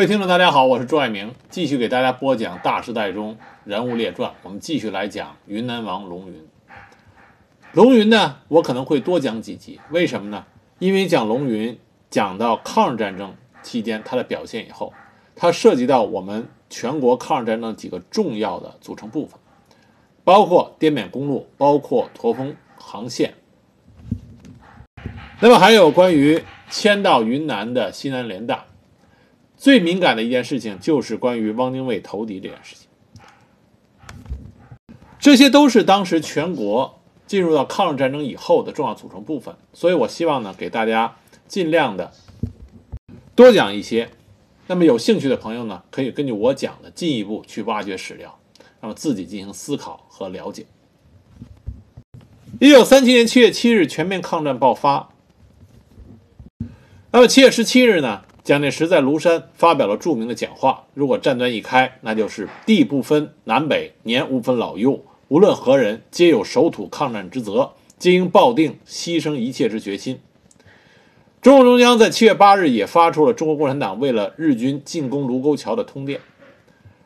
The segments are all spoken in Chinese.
各位听众，大家好，我是朱爱明，继续给大家播讲《大时代中人物列传》。我们继续来讲云南王龙云。龙云呢，我可能会多讲几集，为什么呢？因为讲龙云讲到抗日战争期间他的表现以后，它涉及到我们全国抗日战争几个重要的组成部分，包括滇缅公路，包括驼峰航线。那么还有关于迁到云南的西南联大。最敏感的一件事情就是关于汪精卫投敌这件事情，这些都是当时全国进入到抗日战争以后的重要组成部分，所以我希望呢给大家尽量的多讲一些。那么有兴趣的朋友呢，可以根据我讲的进一步去挖掘史料，那么自己进行思考和了解。一九三七年七月七日，全面抗战爆发。那么七月十七日呢？蒋介石在庐山发表了著名的讲话：“如果战端一开，那就是地不分南北，年无分老幼，无论何人，皆有守土抗战之责，皆应抱定牺牲一切之决心。”中共中央在七月八日也发出了中国共产党为了日军进攻卢沟桥的通电。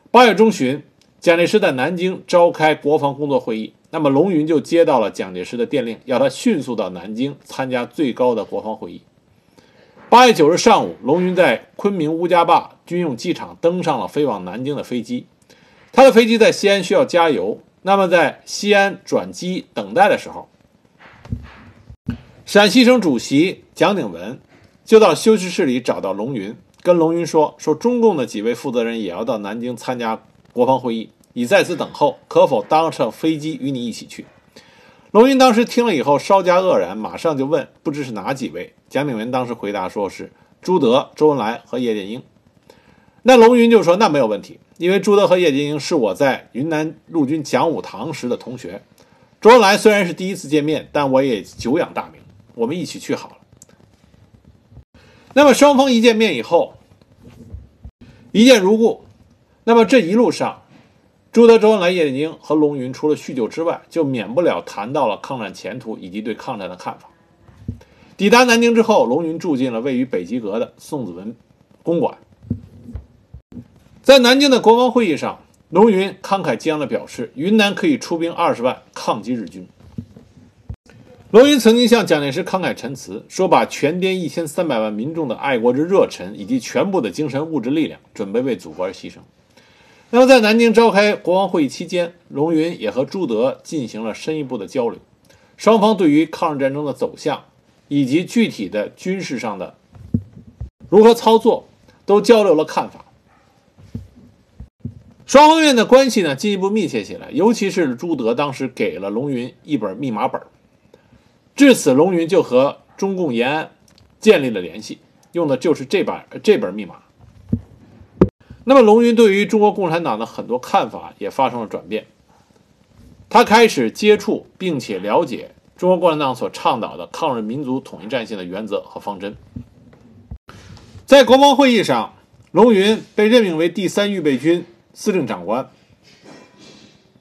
八月中旬，蒋介石在南京召开国防工作会议，那么龙云就接到了蒋介石的电令，要他迅速到南京参加最高的国防会议。八月九日上午，龙云在昆明乌家坝军用机场登上了飞往南京的飞机。他的飞机在西安需要加油，那么在西安转机等待的时候，陕西省主席蒋鼎文就到休息室里找到龙云，跟龙云说：“说中共的几位负责人也要到南京参加国防会议，已在此等候，可否搭上飞机与你一起去？”龙云当时听了以后稍加愕然，马上就问：“不知是哪几位？”蒋鼎文当时回答说：“是朱德、周恩来和叶剑英。”那龙云就说：“那没有问题，因为朱德和叶剑英是我在云南陆军讲武堂时的同学。周恩来虽然是第一次见面，但我也久仰大名，我们一起去好了。”那么双方一见面以后，一见如故。那么这一路上，朱德、周恩来、叶剑英和龙云除了叙旧之外，就免不了谈到了抗战前途以及对抗战的看法。抵达南京之后，龙云住进了位于北极阁的宋子文公馆。在南京的国防会议上，龙云慷慨激昂地表示，云南可以出兵二十万抗击日军。龙云曾经向蒋介石慷慨陈词，说把全滇一千三百万民众的爱国之热忱以及全部的精神物质力量，准备为祖国而牺牲。那么，在南京召开国防会议期间，龙云也和朱德进行了深一步的交流，双方对于抗日战争的走向以及具体的军事上的如何操作，都交流了看法。双方面的关系呢进一步密切起来，尤其是朱德当时给了龙云一本密码本，至此龙云就和中共延安建立了联系，用的就是这本这本密码。那么，龙云对于中国共产党的很多看法也发生了转变。他开始接触并且了解中国共产党所倡导的抗日民族统一战线的原则和方针。在国防会议上，龙云被任命为第三预备军司令长官。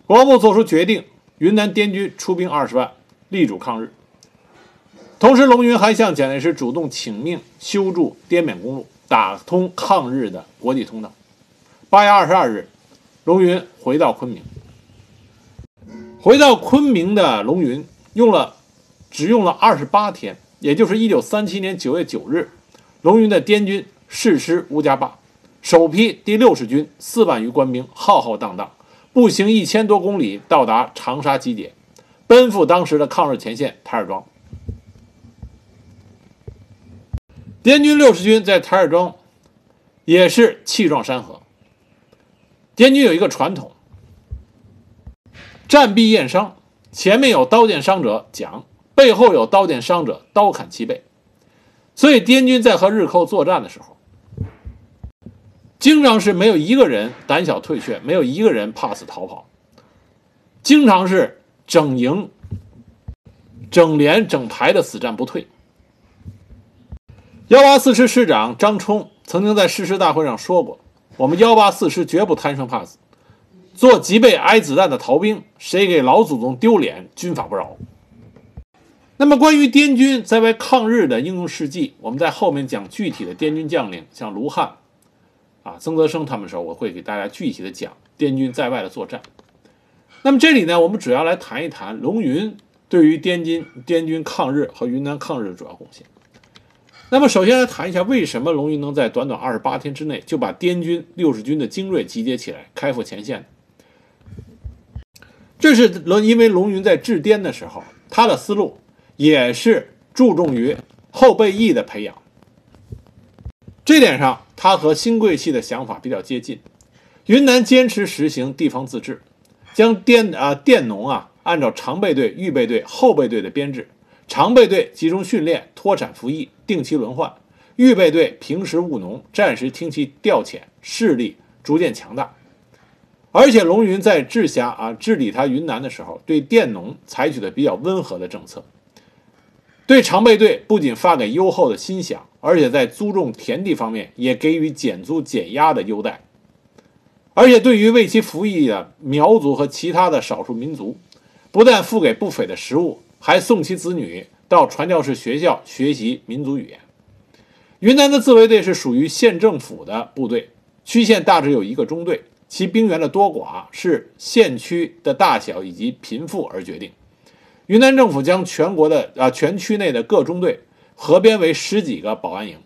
国防部作出决定，云南滇军出兵二十万，力主抗日。同时，龙云还向蒋介石主动请命修筑滇缅公路，打通抗日的国际通道。八月二十二日，龙云回到昆明。回到昆明的龙云用了只用了二十八天，也就是一九三七年九月九日，龙云的滇军誓师乌家坝，首批第六十军四万余官兵浩浩荡荡步行一千多公里到达长沙集结，奔赴当时的抗日前线台儿庄。滇军六十军在台儿庄也是气壮山河。滇军有一个传统，战必验伤，前面有刀剑伤者讲，背后有刀剑伤者刀砍其背。所以滇军在和日寇作战的时候，经常是没有一个人胆小退却，没有一个人怕死逃跑，经常是整营、整连、整排的死战不退。幺八四师师长张冲曾经在誓师大会上说过。我们幺八四师绝不贪生怕死，做脊背挨子弹的逃兵，谁给老祖宗丢脸，军法不饶。那么，关于滇军在外抗日的英勇事迹，我们在后面讲具体的滇军将领，像卢汉、啊曾泽生他们的时候，我会给大家具体的讲滇军在外的作战。那么这里呢，我们主要来谈一谈龙云对于滇军滇军抗日和云南抗日的主要贡献。那么首先来谈一下，为什么龙云能在短短二十八天之内就把滇军六十军的精锐集结起来，开赴前线？这是龙，因为龙云在治滇的时候，他的思路也是注重于后备役的培养。这点上，他和新贵系的想法比较接近。云南坚持实行地方自治，将滇啊滇农啊按照常备队、预备队、后备队的编制，常备队集中训练、脱产服役、定期轮换；预备队平时务农，战时听其调遣，势力逐渐强大。而且龙云在治辖啊治理他云南的时候，对佃农采取的比较温和的政策。对常备队不仅发给优厚的薪饷，而且在租种田地方面也给予减租减压的优待。而且对于为其服役的苗族和其他的少数民族，不但付给不菲的食物，还送其子女到传教士学校学习民族语言。云南的自卫队是属于县政府的部队，区县大致有一个中队，其兵员的多寡是县区的大小以及贫富而决定。云南政府将全国的啊全区内的各中队合编为十几个保安营。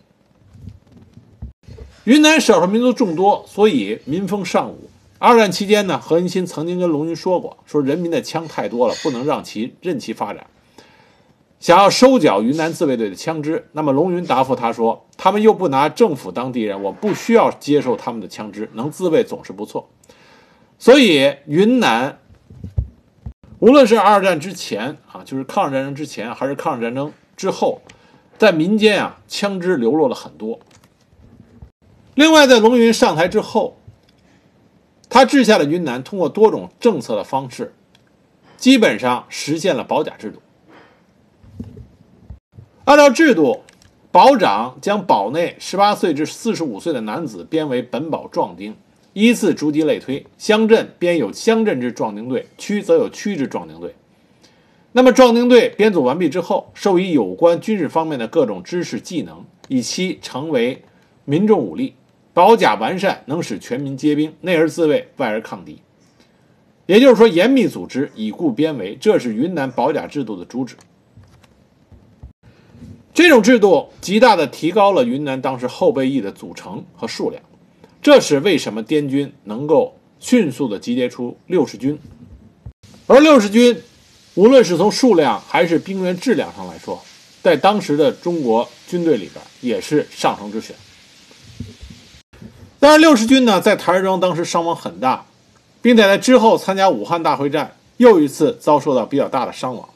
云南少数民族众多，所以民风尚武。二战期间呢，何应钦曾经跟龙云说过，说人民的枪太多了，不能让其任其发展，想要收缴云南自卫队的枪支。那么龙云答复他说，他们又不拿政府当敌人，我不需要接受他们的枪支，能自卫总是不错。所以云南。无论是二战之前啊，就是抗日战争之前，还是抗日战争之后，在民间啊，枪支流落了很多。另外，在龙云上台之后，他治下的云南通过多种政策的方式，基本上实现了保甲制度。按照制度，保长将保内十八岁至四十五岁的男子编为本保壮丁。依次逐级类推，乡镇编有乡镇之壮丁队，区则有区之壮丁队。那么壮丁队编组完毕之后，授予有关军事方面的各种知识技能，以期成为民众武力。保甲完善，能使全民皆兵，内而自卫，外而抗敌。也就是说，严密组织，以固编为，这是云南保甲制度的主旨。这种制度极大地提高了云南当时后备役的组成和数量。这是为什么滇军能够迅速地集结出六十军，而六十军无论是从数量还是兵员质量上来说，在当时的中国军队里边也是上乘之选。当然，六十军呢在台儿庄当时伤亡很大，并且在之后参加武汉大会战又一次遭受到比较大的伤亡。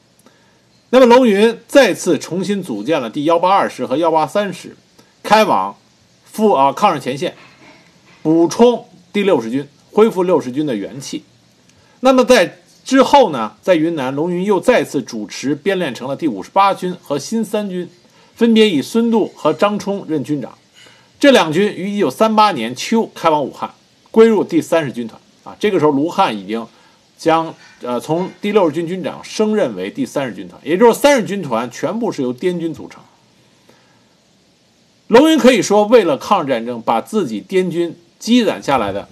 那么龙云再次重新组建了第幺八二师和幺八三师，开往赴啊抗日前线。补充第六十军，恢复六十军的元气。那么在之后呢，在云南，龙云又再次主持编练成了第五十八军和新三军，分别以孙渡和张冲任军长。这两军于一九三八年秋开往武汉，归入第三十军团。啊，这个时候卢汉已经将呃从第六十军军长升任为第三十军团，也就是三十军团全部是由滇军组成。龙云可以说，为了抗日战争，把自己滇军。积攒下来的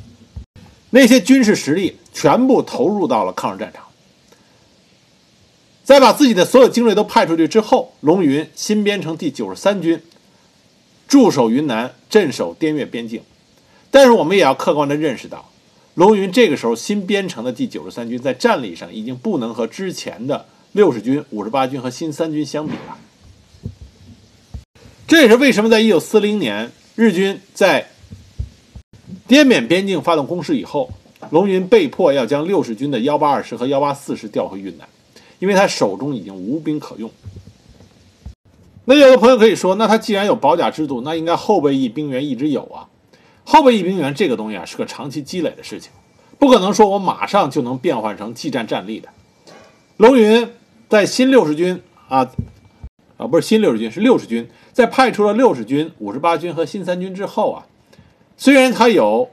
那些军事实力全部投入到了抗日战场，在把自己的所有精锐都派出去之后，龙云新编成第九十三军，驻守云南，镇守滇越边境。但是我们也要客观的认识到，龙云这个时候新编成的第九十三军在战力上已经不能和之前的六十军、五十八军和新三军相比了。这也是为什么在一九四零年日军在滇缅边境发动攻势以后，龙云被迫要将六十军的幺八二师和幺八四师调回云南，因为他手中已经无兵可用。那有的朋友可以说，那他既然有保甲制度，那应该后备役兵员一直有啊。后备役兵员这个东西啊，是个长期积累的事情，不可能说我马上就能变换成技战战力的。龙云在新六十军啊，啊不是新六十军，是六十军，在派出了六十军、五十八军和新三军之后啊。虽然他有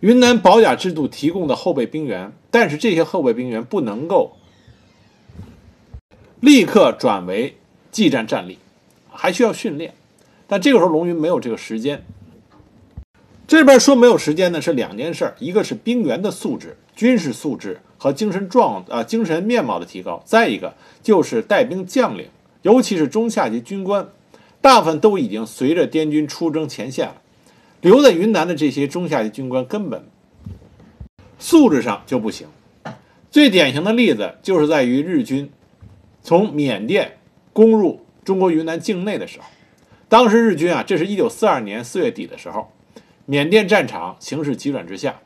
云南保甲制度提供的后备兵员，但是这些后备兵员不能够立刻转为技战战力，还需要训练。但这个时候龙云没有这个时间，这边说没有时间呢，是两件事儿，一个是兵员的素质、军事素质和精神状啊精神面貌的提高，再一个就是带兵将领，尤其是中下级军官，大部分都已经随着滇军出征前线了。留在云南的这些中下级军官根本素质上就不行。最典型的例子就是在于日军从缅甸攻入中国云南境内的时候，当时日军啊，这是一九四二年四月底的时候。缅甸战场形势急转直下，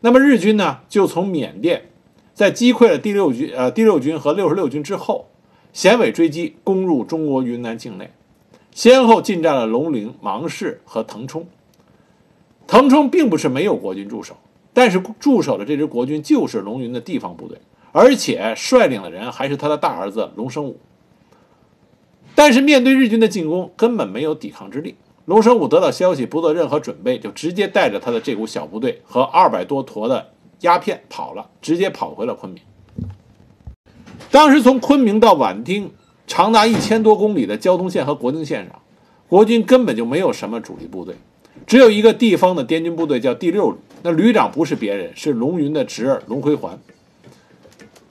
那么日军呢，就从缅甸在击溃了第六军呃第六军和六十六军之后，衔尾追击，攻入中国云南境内，先后进占了龙陵、芒市和腾冲。腾冲并不是没有国军驻守，但是驻守的这支国军就是龙云的地方部队，而且率领的人还是他的大儿子龙生武。但是面对日军的进攻，根本没有抵抗之力。龙生武得到消息，不做任何准备，就直接带着他的这股小部队和二百多坨的鸦片跑了，直接跑回了昆明。当时从昆明到畹町，长达一千多公里的交通线和国境线上，国军根本就没有什么主力部队，只有一个地方的滇军部队叫第六旅，那旅长不是别人，是龙云的侄儿龙辉环。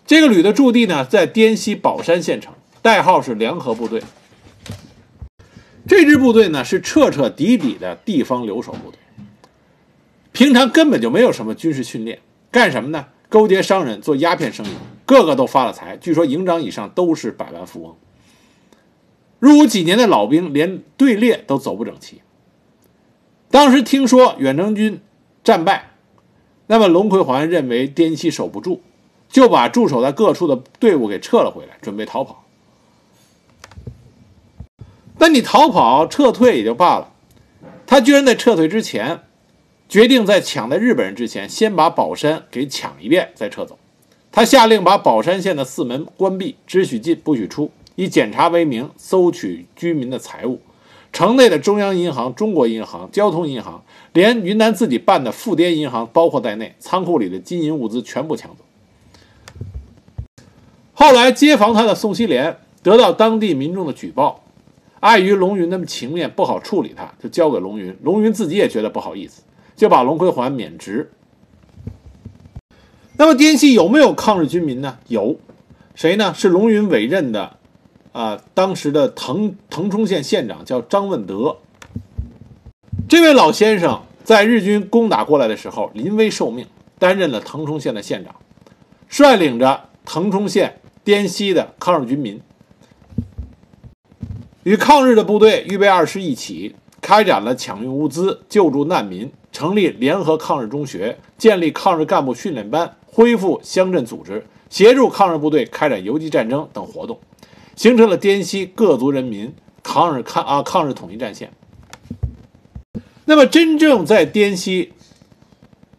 这个旅的驻地呢，在滇西宝山县城，代号是联合部队。这支部队呢是彻彻底底的地方留守部队，平常根本就没有什么军事训练，干什么呢？勾结商人做鸦片生意，个个都发了财，据说营长以上都是百万富翁。入伍几年的老兵连队列都走不整齐。当时听说远征军战败，那么龙葵环认为滇西守不住，就把驻守在各处的队伍给撤了回来，准备逃跑。但你逃跑撤退也就罢了，他居然在撤退之前，决定在抢在日本人之前，先把宝山给抢一遍再撤走。他下令把宝山县的四门关闭，只许进不许出，以检查为名搜取居民的财物。城内的中央银行、中国银行、交通银行，连云南自己办的富滇银行包括在内，仓库里的金银物资全部抢走。后来接防他的宋希濂得到当地民众的举报。碍于龙云的情面不好处理，他就交给龙云。龙云自己也觉得不好意思，就把龙奎环免职。那么滇西有没有抗日军民呢？有，谁呢？是龙云委任的，啊，当时的腾腾冲县县长叫张问德。这位老先生在日军攻打过来的时候临危受命，担任了腾冲县的县长，率领着腾冲县滇西的抗日军民。与抗日的部队预备二师一起，开展了抢运物资、救助难民，成立联合抗日中学，建立抗日干部训练班，恢复乡镇组织，协助抗日部队开展游击战争等活动，形成了滇西各族人民抗日抗啊抗日统一战线。那么，真正在滇西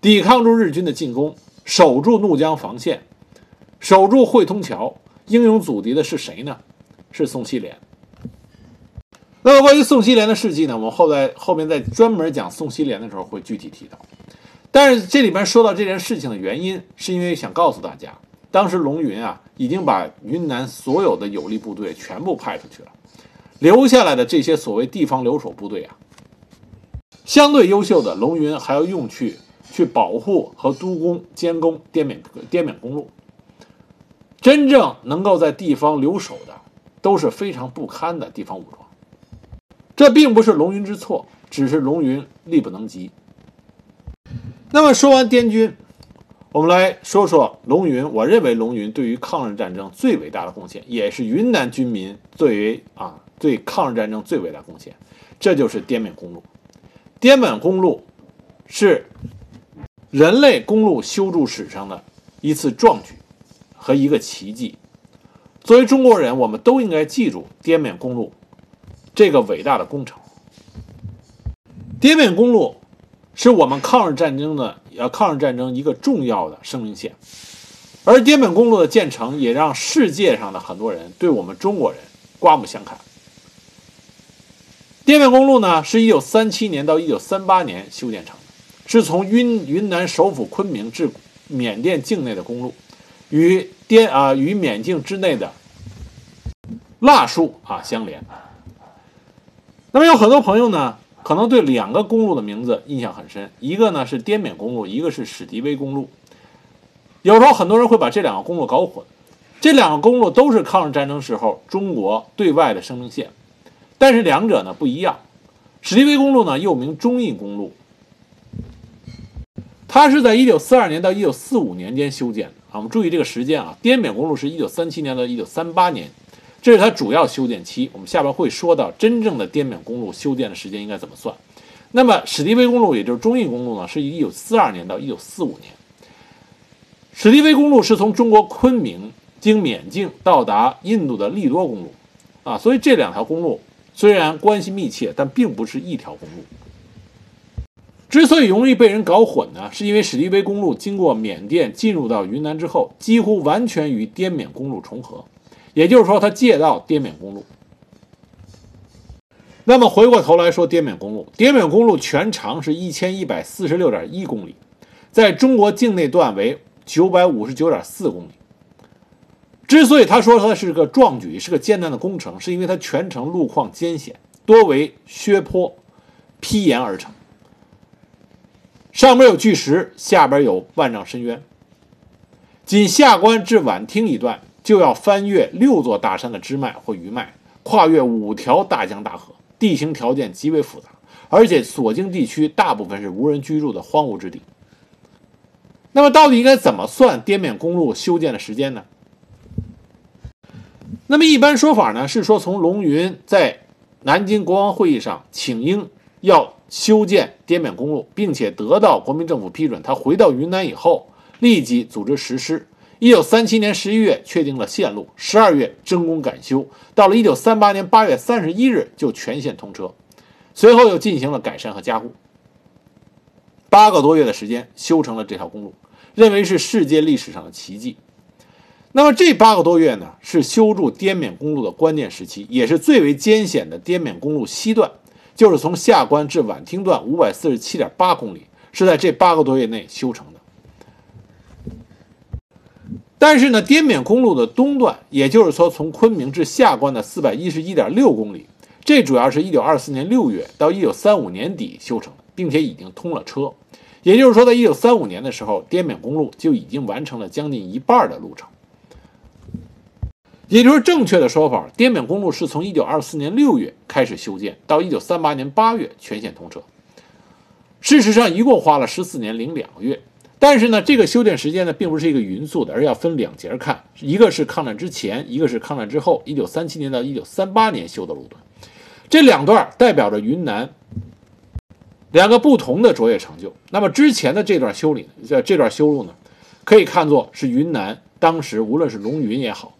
抵抗住日军的进攻，守住怒江防线，守住汇通桥，英勇阻敌的是谁呢？是宋希濂。那么关于宋希濂的事迹呢？我们后在后面在专门讲宋希濂的时候会具体提到。但是这里面说到这件事情的原因，是因为想告诉大家，当时龙云啊已经把云南所有的有力部队全部派出去了，留下来的这些所谓地方留守部队啊，相对优秀的龙云还要用去去保护和督工监工滇缅滇缅公路。真正能够在地方留守的，都是非常不堪的地方武装。这并不是龙云之错，只是龙云力不能及。那么说完滇军，我们来说说龙云。我认为龙云对于抗日战争最伟大的贡献，也是云南军民最为啊对抗日战争最伟大贡献，这就是滇缅公路。滇缅公路是人类公路修筑史上的一次壮举和一个奇迹。作为中国人，我们都应该记住滇缅公路。这个伟大的工程，滇缅公路是我们抗日战争的呃抗日战争一个重要的生命线，而滇缅公路的建成也让世界上的很多人对我们中国人刮目相看。滇缅公路呢，是一九三七年到一九三八年修建成的，是从云云南首府昆明至缅甸境内的公路，与滇啊与缅境之内的腊戍啊相连。那么有很多朋友呢，可能对两个公路的名字印象很深，一个呢是滇缅公路，一个是史迪威公路。有时候很多人会把这两个公路搞混，这两个公路都是抗日战争时候中国对外的生命线，但是两者呢不一样。史迪威公路呢又名中印公路，它是在1942年到1945年间修建的啊。我们注意这个时间啊，滇缅公路是一九三七年到一九三八年。这是它主要修建期，我们下边会说到真正的滇缅公路修建的时间应该怎么算。那么史迪威公路，也就是中印公路呢，是一九四二年到一九四五年。史迪威公路是从中国昆明经缅境到达印度的利多公路，啊，所以这两条公路虽然关系密切，但并不是一条公路。之所以容易被人搞混呢，是因为史迪威公路经过缅甸进入到云南之后，几乎完全与滇缅公路重合。也就是说，他借道滇缅公路。那么回过头来说，滇缅公路，滇缅公路全长是一千一百四十六点一公里，在中国境内段为九百五十九点四公里。之所以他说它是个壮举，是个艰难的工程，是因为它全程路况艰险，多为削坡劈岩而成，上边有巨石，下边有万丈深渊。仅下关至宛厅一段。就要翻越六座大山的支脉或余脉，跨越五条大江大河，地形条件极为复杂，而且所经地区大部分是无人居住的荒芜之地。那么，到底应该怎么算滇缅公路修建的时间呢？那么，一般说法呢是说，从龙云在南京国王会议上请缨要修建滇缅公路，并且得到国民政府批准，他回到云南以后，立即组织实施。一九三七年十一月确定了线路，十二月征工赶修，到了一九三八年八月三十一日就全线通车，随后又进行了改善和加固，八个多月的时间修成了这条公路，认为是世界历史上的奇迹。那么这八个多月呢，是修筑滇缅公路的关键时期，也是最为艰险的滇缅公路西段，就是从下关至宛厅段五百四十七点八公里，是在这八个多月内修成的。但是呢，滇缅公路的东段，也就是说从昆明至下关的四百一十一点六公里，这主要是一九二四年六月到一九三五年底修成的，并且已经通了车。也就是说，在一九三五年的时候，滇缅公路就已经完成了将近一半的路程。也就是正确的说法，滇缅公路是从一九二四年六月开始修建，到一九三八年八月全线通车。事实上，一共花了十四年零两个月。但是呢，这个修建时间呢，并不是一个匀速的，而要分两节看，一个是抗战之前，一个是抗战之后，一九三七年到一九三八年修的路段，这两段代表着云南两个不同的卓越成就。那么之前的这段修理，这这段修路呢，可以看作是云南当时无论是龙云也好，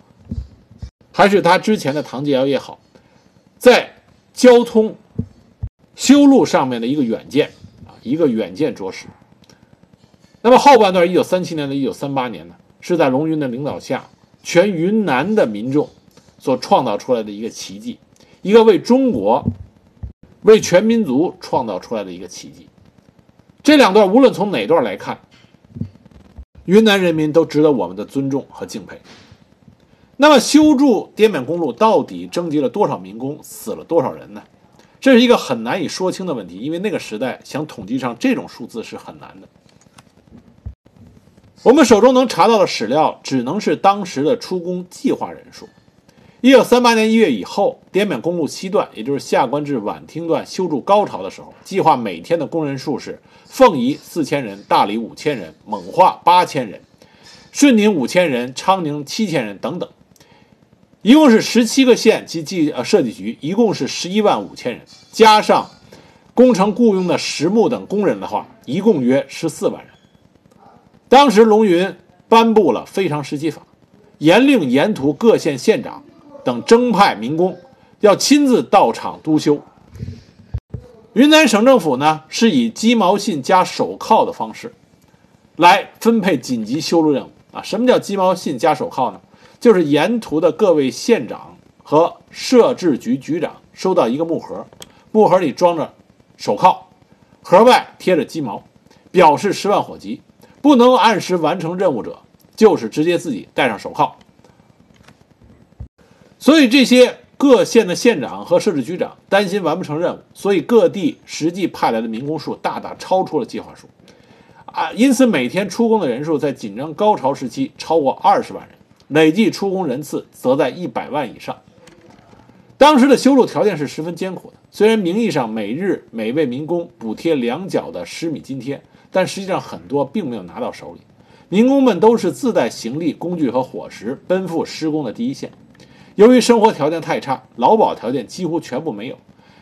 还是他之前的唐继尧也好，在交通修路上面的一个远见啊，一个远见卓识。那么后半段，一九三七年到一九三八年呢，是在龙云的领导下，全云南的民众所创造出来的一个奇迹，一个为中国、为全民族创造出来的一个奇迹。这两段无论从哪段来看，云南人民都值得我们的尊重和敬佩。那么修筑滇缅公路到底征集了多少民工，死了多少人呢？这是一个很难以说清的问题，因为那个时代想统计上这种数字是很难的。我们手中能查到的史料，只能是当时的出工计划人数。一九三八年一月以后，滇缅公路西段，也就是下关至宛厅段修筑高潮的时候，计划每天的工人数是：凤仪四千人，大理五千人，蒙化八千人，顺宁五千人，昌宁七千人等等，一共是十七个县及计呃设计局，一共是十一万五千人，加上工程雇佣的石木等工人的话，一共约十四万人。当时龙云颁布了非常时期法，严令沿途各县县长等征派民工要亲自到场督修。云南省政府呢是以鸡毛信加手铐的方式来分配紧急修路任务啊。什么叫鸡毛信加手铐呢？就是沿途的各位县长和设置局局长收到一个木盒，木盒里装着手铐，盒外贴着鸡毛，表示十万火急。不能按时完成任务者，就是直接自己戴上手铐。所以这些各县的县长和设置局长担心完不成任务，所以各地实际派来的民工数大大超出了计划数，啊，因此每天出工的人数在紧张高潮时期超过二十万人，累计出工人次则在一百万以上。当时的修路条件是十分艰苦的，虽然名义上每日每位民工补贴两角的十米津贴，但实际上很多并没有拿到手里。民工们都是自带行李、工具和伙食，奔赴施工的第一线。由于生活条件太差，劳保条件几乎全部没有，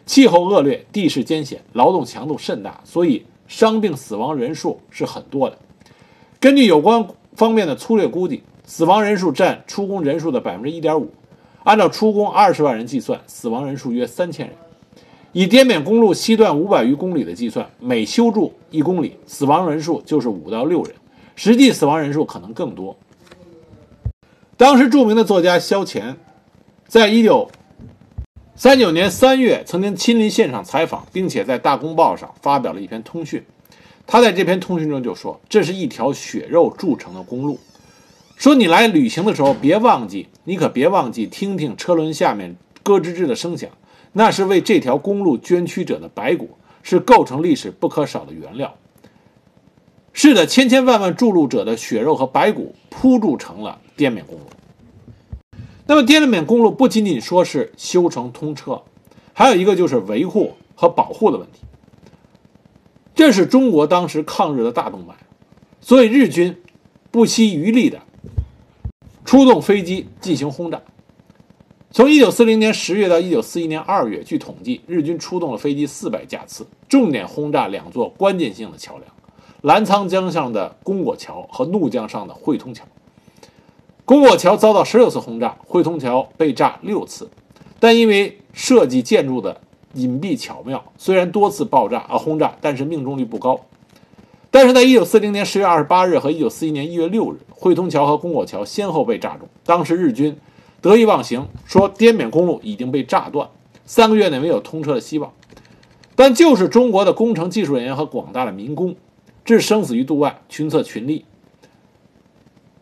气候恶劣，地势艰险，劳动强度甚大，所以伤病死亡人数是很多的。根据有关方面的粗略估计，死亡人数占出工人数的百分之一点五。按照出工二十万人计算，死亡人数约三千人。以滇缅公路西段五百余公里的计算，每修筑一公里，死亡人数就是五到六人，实际死亡人数可能更多。当时著名的作家萧乾。在一九三九年三月，曾经亲临现场采访，并且在《大公报》上发表了一篇通讯。他在这篇通讯中就说：“这是一条血肉铸成的公路。说你来旅行的时候，别忘记，你可别忘记听听车轮下面咯吱吱的声响，那是为这条公路捐躯者的白骨，是构成历史不可少的原料。是的，千千万万筑路者的血肉和白骨铺筑成了滇缅公路。”那么滇缅公路不仅仅说是修成通车，还有一个就是维护和保护的问题。这是中国当时抗日的大动脉，所以日军不惜余力的出动飞机进行轰炸。从1940年10月到1941年2月，据统计，日军出动了飞机400架次，重点轰炸两座关键性的桥梁：澜沧江上的公果桥和怒江上的汇通桥。公果桥遭到十六次轰炸，汇通桥被炸六次，但因为设计建筑的隐蔽巧妙，虽然多次爆炸啊轰炸，但是命中率不高。但是在一九四零年十月二十八日和一九四一年一月六日，汇通桥和公果桥先后被炸中。当时日军得意忘形，说滇缅公路已经被炸断，三个月内没有通车的希望。但就是中国的工程技术人员和广大的民工，置生死于度外，群策群力。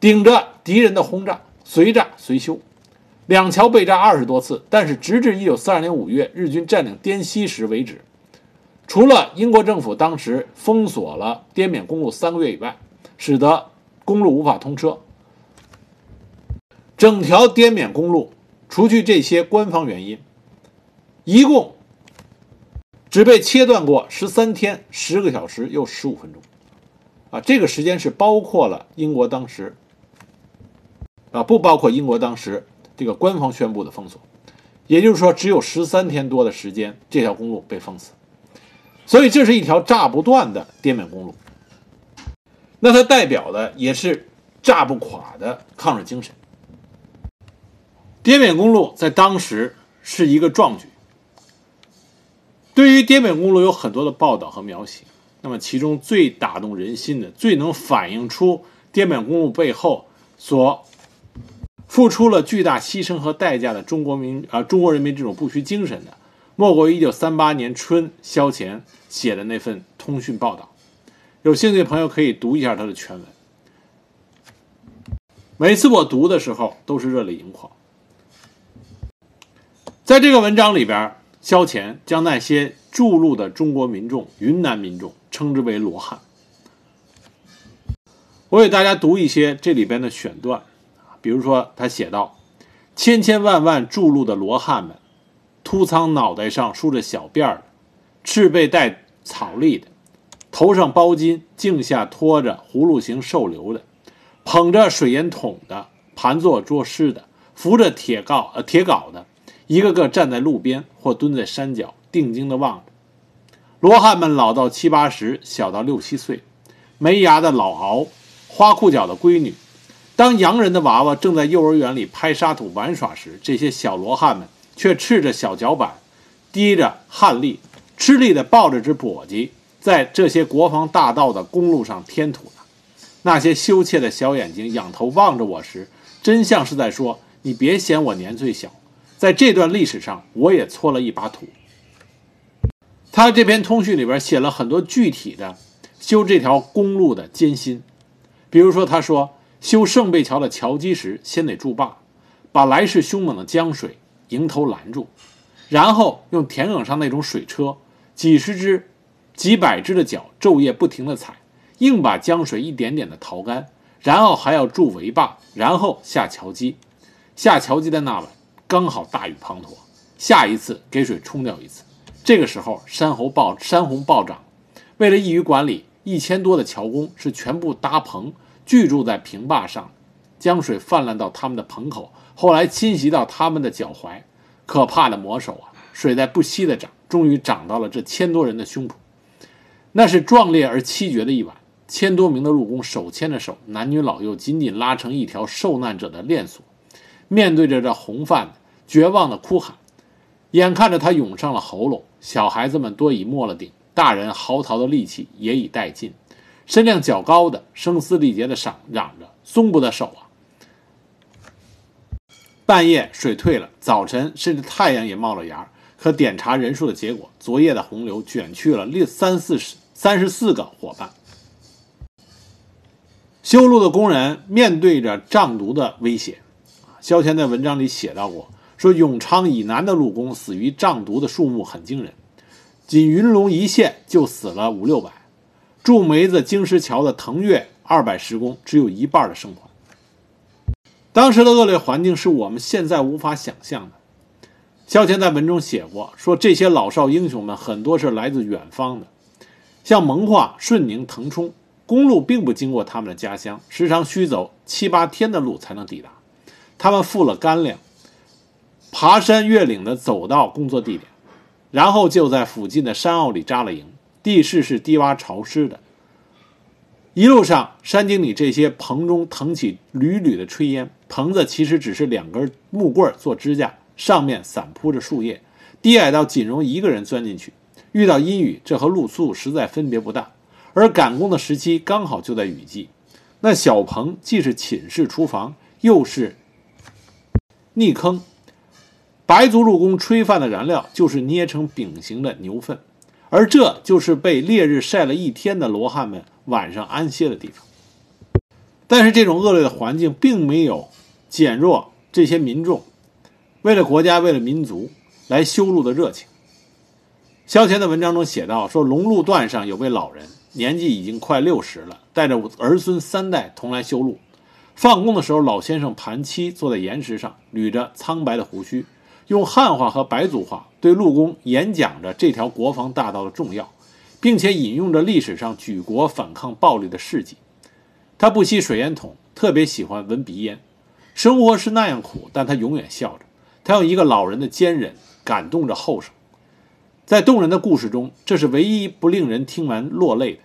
顶着敌人的轰炸，随炸随修，两桥被炸二十多次，但是直至一九四二年五月日军占领滇西时为止，除了英国政府当时封锁了滇缅公路三个月以外，使得公路无法通车。整条滇缅公路，除去这些官方原因，一共只被切断过十三天十个小时又十五分钟，啊，这个时间是包括了英国当时。啊，不包括英国当时这个官方宣布的封锁，也就是说，只有十三天多的时间，这条公路被封死，所以这是一条炸不断的滇缅公路。那它代表的也是炸不垮的抗日精神。滇缅公路在当时是一个壮举。对于滇缅公路有很多的报道和描写，那么其中最打动人心的、最能反映出滇缅公路背后所付出了巨大牺牲和代价的中国民啊，中国人民这种不屈精神的，莫过于一九三八年春萧乾写的那份通讯报道。有兴趣的朋友可以读一下他的全文。每次我读的时候都是热泪盈眶。在这个文章里边，萧乾将那些筑路的中国民众、云南民众称之为罗汉。我给大家读一些这里边的选段。比如说，他写道：“千千万万筑路的罗汉们，秃苍脑袋上梳着小辫儿，赤背带草笠的，头上包巾，颈下拖着葫芦形瘦瘤的，捧着水烟筒的，盘坐捉尸的，扶着铁镐呃铁镐的，一个个站在路边或蹲在山脚，定睛地望着。罗汉们老到七八十，小到六七岁，没牙的老敖，花裤脚的闺女。”当洋人的娃娃正在幼儿园里拍沙土玩耍时，这些小罗汉们却赤着小脚板，滴着汗粒，吃力地抱着只簸箕，在这些国防大道的公路上添土呢。那些羞怯的小眼睛仰头望着我时，真像是在说：“你别嫌我年岁小，在这段历史上，我也搓了一把土。”他这篇通讯里边写了很多具体的修这条公路的艰辛，比如说他说。修圣贝桥的桥基时，先得筑坝，把来势凶猛的江水迎头拦住，然后用田埂上那种水车，几十只、几百只的脚昼夜不停地踩，硬把江水一点点的淘干，然后还要筑围坝，然后下桥基。下桥基的那晚刚好大雨滂沱，下一次给水冲掉一次。这个时候山洪暴山洪暴涨，为了易于管理，一千多的桥工是全部搭棚居住在平坝上，江水泛滥到他们的棚口。后来侵袭到他们的脚踝，可怕的魔手啊！水在不息地涨，终于涨到了这千多人的胸脯。那是壮烈而凄绝的一晚。千多名的入工手牵着手，男女老幼紧紧拉成一条受难者的链锁，面对着这洪泛，绝望的哭喊。眼看着他涌上了喉咙，小孩子们多已没了顶，大人嚎啕的力气也已殆尽。身量较高的声嘶力竭地嚷嚷着：“松不得手啊！”半夜水退了，早晨甚至太阳也冒了芽。可点查人数的结果，昨夜的洪流卷去了六三四十三十四个伙伴。修路的工人面对着瘴毒的威胁，萧乾在文章里写到过，说永昌以南的路工死于瘴毒的数目很惊人，仅云龙一线就死了五六百。筑梅子京石桥的腾越二百石工只有一半的生还。当时的恶劣环境是我们现在无法想象的。萧乾在文中写过，说这些老少英雄们很多是来自远方的，像蒙化、顺宁、腾冲，公路并不经过他们的家乡，时常需走七八天的路才能抵达。他们付了干粮，爬山越岭的走到工作地点，然后就在附近的山坳里扎了营。地势是低洼潮湿的。一路上，山顶里这些棚中腾起缕缕的炊烟，棚子其实只是两根木棍做支架，上面散铺着树叶，低矮到仅容一个人钻进去。遇到阴雨，这和露宿实在分别不大。而赶工的时期刚好就在雨季，那小棚既是寝室、厨房，又是泥坑。白族入工炊饭的燃料就是捏成饼形的牛粪，而这就是被烈日晒了一天的罗汉们。晚上安歇的地方，但是这种恶劣的环境并没有减弱这些民众为了国家、为了民族来修路的热情。萧乾的文章中写道：“说龙路段上有位老人，年纪已经快六十了，带着儿孙三代同来修路。放工的时候，老先生盘膝坐在岩石上，捋着苍白的胡须，用汉话和白族话对陆工演讲着这条国防大道的重要。”并且引用着历史上举国反抗暴力的事迹。他不吸水烟筒，特别喜欢闻鼻烟。生活是那样苦，但他永远笑着。他用一个老人的坚忍感动着后生。在动人的故事中，这是唯一不令人听完落泪的。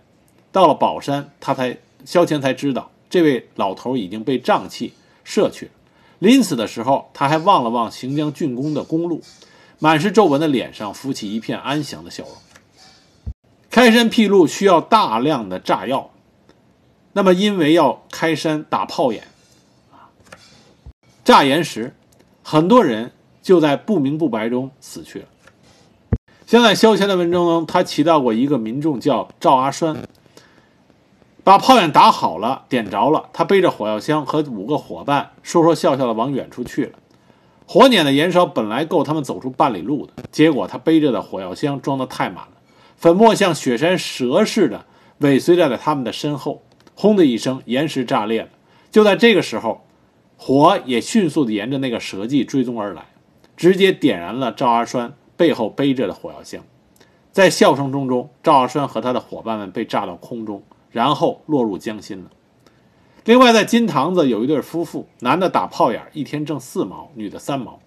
到了宝山，他才萧乾才知道，这位老头已经被瘴气摄去了。临死的时候，他还望了望行将竣工的公路，满是皱纹的脸上浮起一片安详的笑容。开山辟路需要大量的炸药，那么因为要开山打炮眼，炸岩石，很多人就在不明不白中死去了。现在萧乾的文章中，他提到过一个民众叫赵阿栓，把炮眼打好了，点着了，他背着火药箱和五个伙伴说说笑笑的往远处去了。火捻的燃烧本来够他们走出半里路的，结果他背着的火药箱装的太满了。粉末像雪山蛇似的尾随在了他们的身后，轰的一声，岩石炸裂了。就在这个时候，火也迅速地沿着那个蛇迹追踪而来，直接点燃了赵阿栓背后背着的火药箱。在笑声中中，赵阿栓和他的伙伴们被炸到空中，然后落入江心了。另外，在金堂子有一对夫妇，男的打炮眼，一天挣四毛，女的三毛。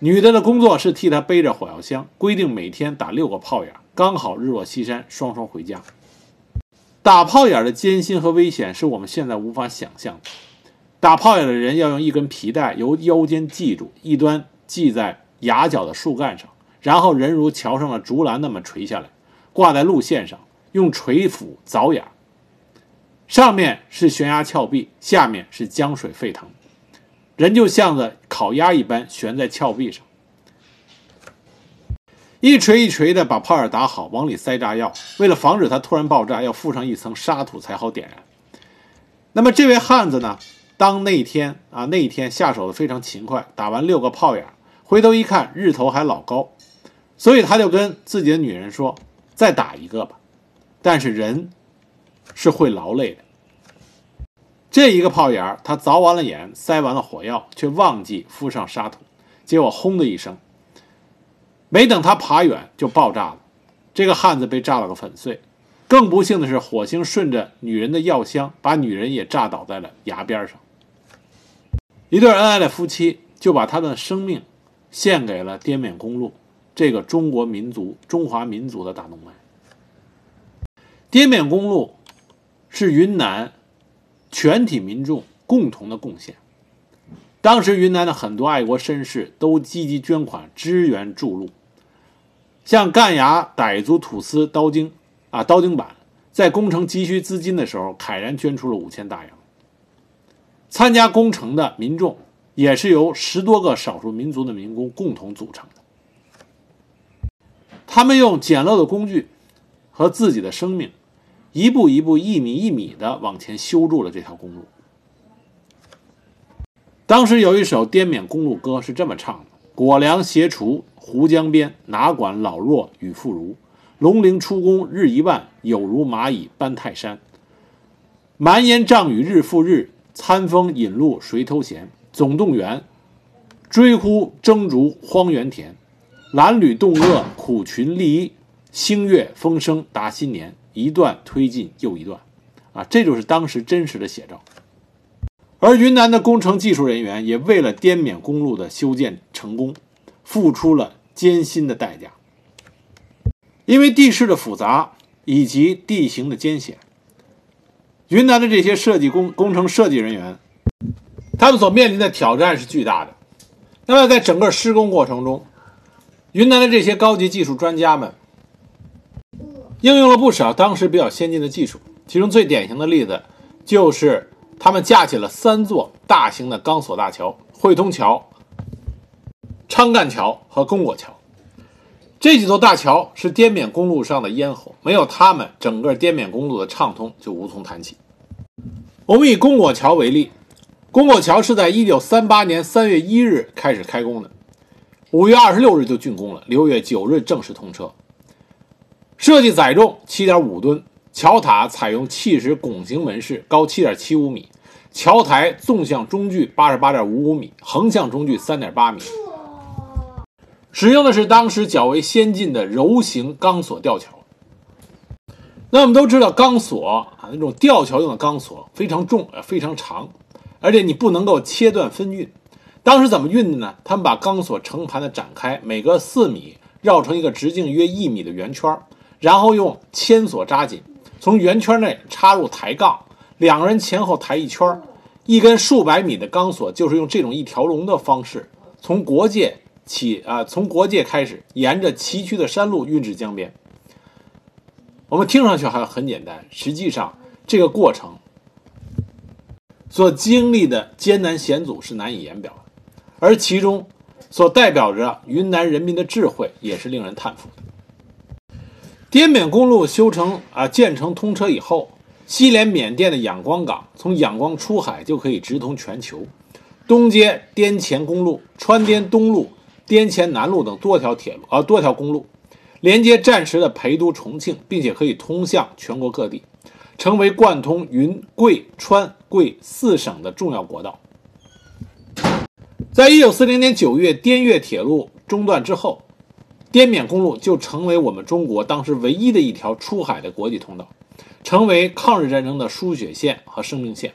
女的的工作是替他背着火药箱，规定每天打六个炮眼。刚好日落西山，双双回家。打炮眼的艰辛和危险是我们现在无法想象的。打炮眼的人要用一根皮带由腰间系住，一端系在崖角的树干上，然后人如桥上的竹篮那么垂下来，挂在路线上，用锤斧凿眼。上面是悬崖峭壁，下面是江水沸腾，人就像个烤鸭一般悬在峭壁上。一锤一锤的把炮眼打好，往里塞炸药。为了防止它突然爆炸，要附上一层沙土才好点燃。那么这位汉子呢？当那一天啊，那一天下手的非常勤快，打完六个炮眼，回头一看，日头还老高，所以他就跟自己的女人说：“再打一个吧。”但是人是会劳累的。这一个炮眼他凿完了眼，塞完了火药，却忘记敷上沙土，结果轰的一声，没等他爬远就爆炸了。这个汉子被炸了个粉碎。更不幸的是，火星顺着女人的药箱，把女人也炸倒在了崖边上。一对恩爱的夫妻就把他的生命献给了滇缅公路，这个中国民族、中华民族的大动脉。滇缅公路是云南全体民众共同的贡献。当时云南的很多爱国绅士都积极捐款支援筑路，像干牙傣族土司刀经。啊，刀经板在工程急需资金的时候，慨然捐出了五千大洋。参加工程的民众也是由十多个少数民族的民工共同组成的。他们用简陋的工具和自己的生命，一步一步、一米一米的往前修筑了这条公路。当时有一首滇缅公路歌是这么唱的：“果粮携锄湖江边，哪管老弱与妇孺。”龙陵出工日一万，有如蚂蚁搬泰山。蛮烟瘴雨日复日，餐风饮露谁偷闲？总动员，追呼征逐荒原田。褴褛冻饿苦群立，星月风声达新年。一段推进又一段，啊，这就是当时真实的写照。而云南的工程技术人员也为了滇缅公路的修建成功，付出了艰辛的代价。因为地势的复杂以及地形的艰险，云南的这些设计工工程设计人员，他们所面临的挑战是巨大的。那么，在整个施工过程中，云南的这些高级技术专家们应用了不少当时比较先进的技术。其中最典型的例子就是他们架起了三座大型的钢索大桥：汇通桥、昌干桥和公果桥。这几座大桥是滇缅公路上的咽喉，没有它们，整个滇缅公路的畅通就无从谈起。我们以公果桥为例，公果桥是在一九三八年三月一日开始开工的，五月二十六日就竣工了，六月九日正式通车。设计载重七点五吨，桥塔采用砌石拱形门式，高七点七五米，桥台纵向中距八十八点五五米，横向中距三点八米。使用的是当时较为先进的柔型钢索吊桥。那我们都知道，钢索啊，那种吊桥用的钢索非常重，也非常长，而且你不能够切断分运。当时怎么运的呢？他们把钢索成盘的展开，每隔四米绕成一个直径约一米的圆圈，然后用铅索扎紧，从圆圈内插入抬杠，两个人前后抬一圈，一根数百米的钢索就是用这种一条龙的方式从国界。起啊，从国界开始，沿着崎岖的山路运至江边。我们听上去好像很简单，实际上这个过程所经历的艰难险阻是难以言表的，而其中所代表着云南人民的智慧也是令人叹服的。滇缅公路修成啊，建成通车以后，西连缅甸的仰光港，从仰光出海就可以直通全球。东接滇黔公路、川滇东路。滇黔南路等多条铁路，啊，多条公路，连接战时的陪都重庆，并且可以通向全国各地，成为贯通云贵川贵四省的重要国道。在一九四零年九月滇越铁路中断之后，滇缅公路就成为我们中国当时唯一的一条出海的国际通道，成为抗日战争的输血线和生命线。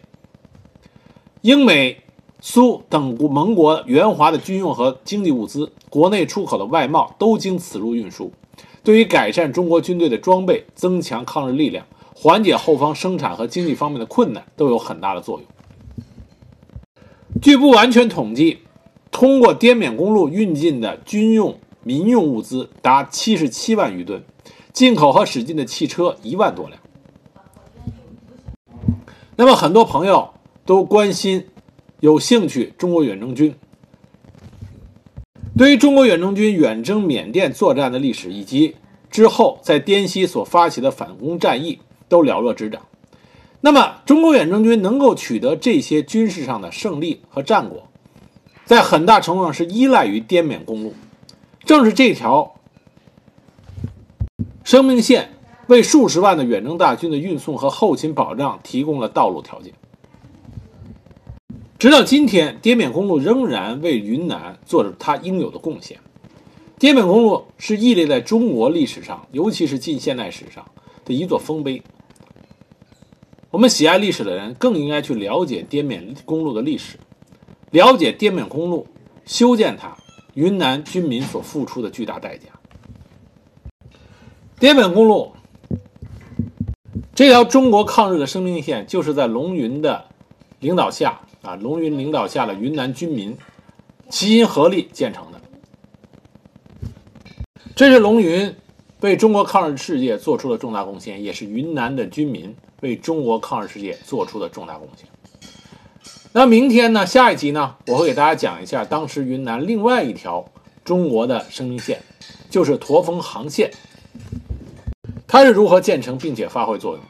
英美。苏等国盟国援华的军用和经济物资，国内出口的外贸都经此路运输，对于改善中国军队的装备、增强抗日力量、缓解后方生产和经济方面的困难都有很大的作用。据不完全统计，通过滇缅公路运进的军用、民用物资达七十七万余吨，进口和驶进的汽车一万多辆。那么，很多朋友都关心。有兴趣，中国远征军对于中国远征军远征缅甸作战的历史，以及之后在滇西所发起的反攻战役，都了若指掌。那么，中国远征军能够取得这些军事上的胜利和战果，在很大程度上是依赖于滇缅公路。正是这条生命线，为数十万的远征大军的运送和后勤保障提供了道路条件。直到今天，滇缅公路仍然为云南做着它应有的贡献。滇缅公路是屹立在中国历史上，尤其是近现代史上的一座丰碑。我们喜爱历史的人更应该去了解滇缅公路的历史，了解滇缅公路修建它，云南军民所付出的巨大代价。滇缅公路这条中国抗日的生命线，就是在龙云的领导下。啊，龙云领导下的云南军民齐心合力建成的，这是龙云为中国抗日世界做出的重大贡献，也是云南的军民为中国抗日世界做出的重大贡献。那明天呢？下一集呢？我会给大家讲一下当时云南另外一条中国的生命线，就是驼峰航线，它是如何建成并且发挥作用。